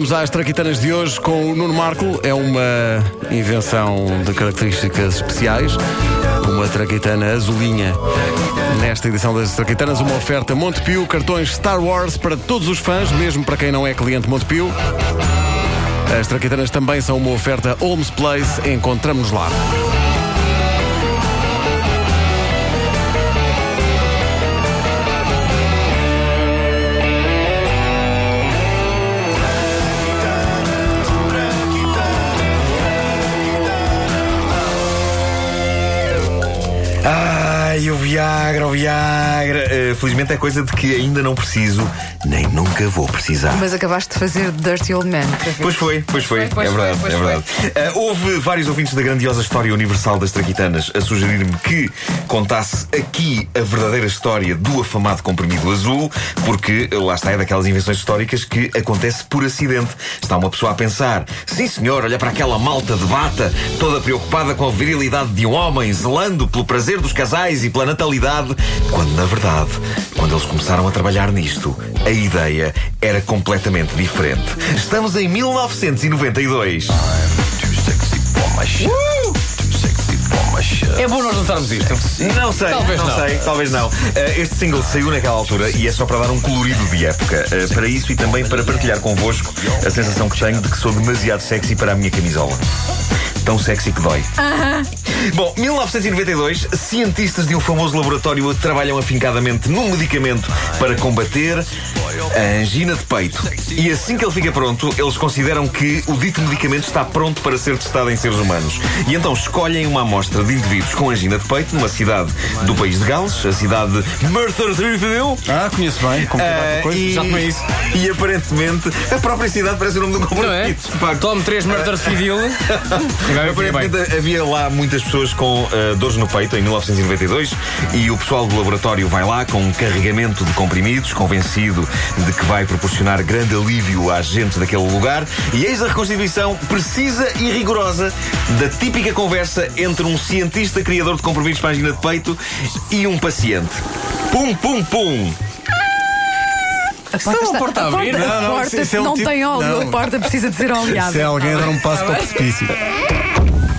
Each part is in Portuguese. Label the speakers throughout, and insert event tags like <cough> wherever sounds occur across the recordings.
Speaker 1: Vamos às traquitanas de hoje com o Nuno Marco. É uma invenção de características especiais. Uma traquitana azulinha. Nesta edição das traquitanas, uma oferta Montepio, cartões Star Wars para todos os fãs, mesmo para quem não é cliente Montepio. As traquitanas também são uma oferta Holmes Place. Encontramos-nos lá.
Speaker 2: Ai, o Viagra, o Viagra. Eh, felizmente é coisa de que ainda não preciso, nem nunca vou precisar.
Speaker 3: Mas acabaste de fazer Dirty Old Man.
Speaker 2: Pois foi, pois foi,
Speaker 3: Pois
Speaker 2: é
Speaker 3: foi,
Speaker 2: verdade,
Speaker 3: pois
Speaker 2: é verdade. Eh, houve vários ouvintes da grandiosa história universal das Traquitanas a sugerir-me que contasse aqui a verdadeira história do afamado comprimido azul, porque lá está, é daquelas invenções históricas que acontece por acidente. Está uma pessoa a pensar, sim senhor, olha para aquela malta de bata, toda preocupada com a virilidade de um homem, zelando pelo prazer dos casais e pela natalidade, quando na verdade, quando eles começaram a trabalhar nisto, a ideia era completamente diferente. Estamos em 1992.
Speaker 4: É bom nós lançarmos isto.
Speaker 2: Não sei,
Speaker 4: Talvez
Speaker 2: não,
Speaker 4: não.
Speaker 2: sei, talvez não. Eh, este single saiu naquela altura e é só para dar um colorido de época. Eh, para isso e também para partilhar convosco a sensação que tenho de que sou demasiado sexy para a minha camisola. Tão sexy que dói. Bom, 1992, cientistas de um famoso laboratório trabalham afincadamente num medicamento para combater a angina de peito. E assim que ele fica pronto, eles consideram que o dito medicamento está pronto para ser testado em seres humanos. E então escolhem uma amostra de indivíduos com angina de peito numa cidade do país de Gales, a cidade de Merthyr
Speaker 1: Ah, conheço bem. Como
Speaker 2: Ah,
Speaker 1: coisa.
Speaker 2: e,
Speaker 4: já tomei isso.
Speaker 2: e aparentemente a própria cidade parece o nome do
Speaker 4: Não é?
Speaker 2: comprimido. de facto.
Speaker 4: Tome 3 murders civil.
Speaker 2: Aparentemente havia lá muitas pessoas com ah, dores no peito em 1992 e o pessoal do laboratório vai lá com um carregamento de comprimidos, convencido de que vai proporcionar grande alívio às gentes daquele lugar. E eis a reconstituição precisa e rigorosa da típica conversa entre um cientista criador de comprimidos para a angina de peito e um paciente. Pum, pum, pum!
Speaker 3: A porta,
Speaker 4: Estão a porta a abrir?
Speaker 3: porta-
Speaker 1: Não, não,
Speaker 3: porta
Speaker 1: isso- isso é um
Speaker 3: não
Speaker 1: tipo-
Speaker 3: tem óleo,
Speaker 1: não.
Speaker 3: a porta precisa de ser <laughs> oleada.
Speaker 1: Se é alguém dar um passo para o precipício.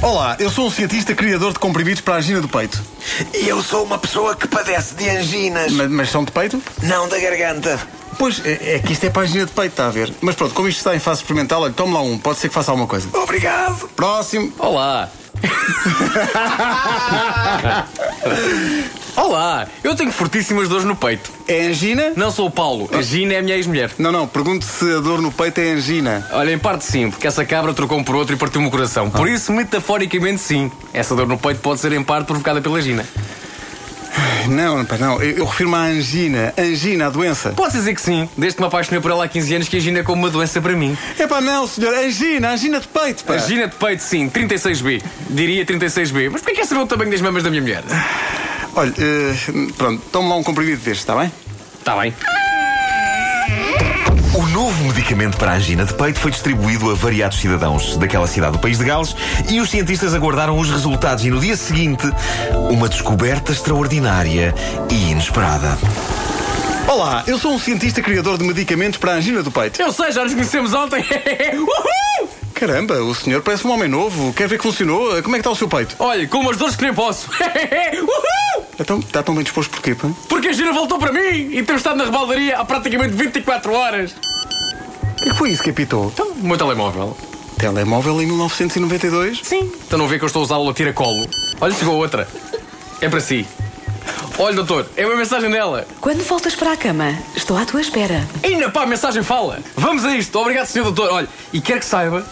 Speaker 1: Olá, eu sou um cientista criador de comprimidos para a angina do peito.
Speaker 2: E eu sou uma pessoa que padece de anginas,
Speaker 1: Mas, mas são de peito?
Speaker 2: não da garganta.
Speaker 1: Pois, é, é que isto é para a angina de peito, está a ver? Mas pronto, como isto está em fase experimental, olha, tome lá um, pode ser que faça alguma coisa.
Speaker 2: Obrigado.
Speaker 1: Próximo.
Speaker 4: Olá. <laughs> Olá, eu tenho fortíssimas dores no peito.
Speaker 1: É angina?
Speaker 4: Não sou o Paulo, a Gina é a minha ex-mulher.
Speaker 1: Não, não, pergunto se a dor no peito é angina.
Speaker 4: Olha, em parte sim, porque essa cabra trocou-me por outro e partiu-me o coração. Por isso, metaforicamente, sim. Essa dor no peito pode ser em parte provocada pela Gina.
Speaker 1: Não, pá, não, eu, eu refiro-me à angina. Angina, a doença.
Speaker 4: Pode dizer que sim, desde que me apaixonei por ela há 15 anos, que a Gina é como uma doença para mim.
Speaker 1: É pá, não, senhor, angina, angina de peito, pá.
Speaker 4: A Gina de peito, sim, 36B. Diria 36B. Mas porquê quer saber o tamanho das mamas da minha mulher?
Speaker 1: Olha, eh, pronto, tome lá um comprimido deste, está bem?
Speaker 4: Está bem.
Speaker 2: O novo medicamento para a angina de peito foi distribuído a variados cidadãos daquela cidade do país de Gales e os cientistas aguardaram os resultados. E no dia seguinte, uma descoberta extraordinária e inesperada.
Speaker 1: Olá, eu sou um cientista criador de medicamentos para a angina do peito.
Speaker 4: Eu sei, já nos conhecemos ontem. <laughs> Uhul!
Speaker 1: Caramba, o senhor parece um homem novo. Quer ver que funcionou? Como é que está o seu peito?
Speaker 4: Olha, com umas dores que nem posso. <laughs> Uhul!
Speaker 1: Então, está tão bem disposto porquê, pá?
Speaker 4: Porque a Gina voltou para mim e temos estado na rebaldaria há praticamente 24 horas.
Speaker 1: O que é que foi isso que apitou?
Speaker 4: Então, o meu telemóvel.
Speaker 1: Telemóvel em 1992?
Speaker 4: Sim. Então não vê que eu estou a usá-lo a tira-colo. Olha, chegou outra. É para si. Olha, doutor, é uma mensagem dela.
Speaker 3: Quando voltas para a cama, estou à tua espera.
Speaker 4: Ainda pá, a mensagem fala. Vamos a isto. Obrigado, senhor doutor. Olha, e quero que saiba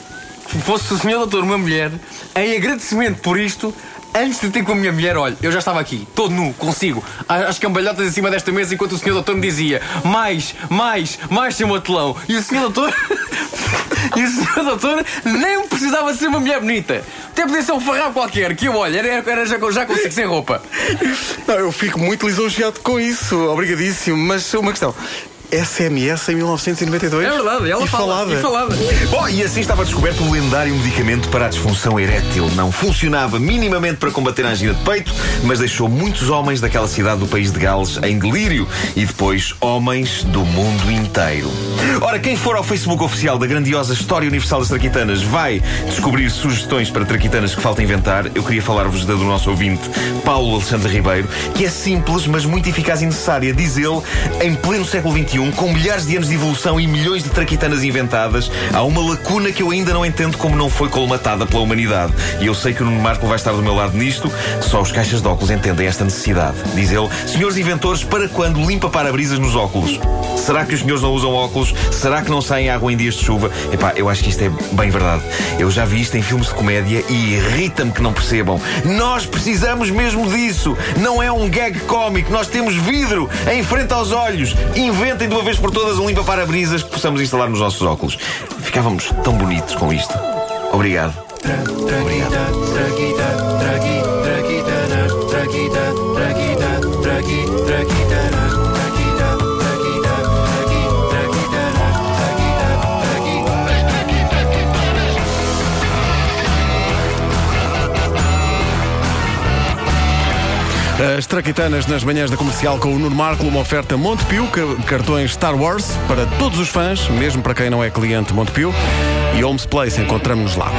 Speaker 4: fosse o senhor doutor uma mulher, em agradecimento por isto, antes de ter com a minha mulher, olha, eu já estava aqui, todo nu, consigo, às cambalhotas em cima desta mesa, enquanto o senhor doutor me dizia mais, mais, mais, seu matelão. E o senhor doutor. <laughs> E o senhor doutor nem precisava ser uma mulher bonita. Até podia ser um farrapo qualquer, que eu olho, era, era já, já consigo sem roupa.
Speaker 1: Não, eu fico muito lisonjeado com isso. Obrigadíssimo. Mas uma questão. SMS em 1992.
Speaker 4: É verdade, ela
Speaker 1: e
Speaker 4: fala.
Speaker 1: falada.
Speaker 4: E falada.
Speaker 2: Bom, e assim estava descoberto o lendário medicamento para a disfunção erétil. Não funcionava minimamente para combater a angina de peito, mas deixou muitos homens daquela cidade do país de Gales em delírio e depois homens do mundo inteiro. Ora, quem for ao Facebook oficial da grandiosa História Universal das Traquitanas vai descobrir sugestões para traquitanas que falta inventar. Eu queria falar-vos da do nosso ouvinte, Paulo Alexandre Ribeiro, que é simples, mas muito eficaz e necessária, diz ele, em pleno século XXI, com milhares de anos de evolução e milhões de traquitanas inventadas, há uma lacuna que eu ainda não entendo como não foi colmatada pela humanidade. E eu sei que o Nuno Marco vai estar do meu lado nisto, só os caixas de óculos entendem esta necessidade. Diz ele, senhores inventores, para quando limpa para-brisas nos óculos? Será que os senhores não usam óculos? Será que não saem água em dias de chuva? Epá, eu acho que isto é bem verdade. Eu já vi isto em filmes de comédia e irrita-me que não percebam. Nós precisamos mesmo disso. Não é um gag cómico. Nós temos vidro em frente aos olhos. Inventem de uma vez por todas um limpa-para-brisas que possamos instalar nos nossos óculos. Ficávamos tão bonitos com isto. Obrigado. Obrigado.
Speaker 1: As traquitanas nas manhãs da comercial com o Nuno Marco, uma oferta Montepio, cartões Star Wars para todos os fãs, mesmo para quem não é cliente Montepio. E Homes Place, encontramos-nos lá.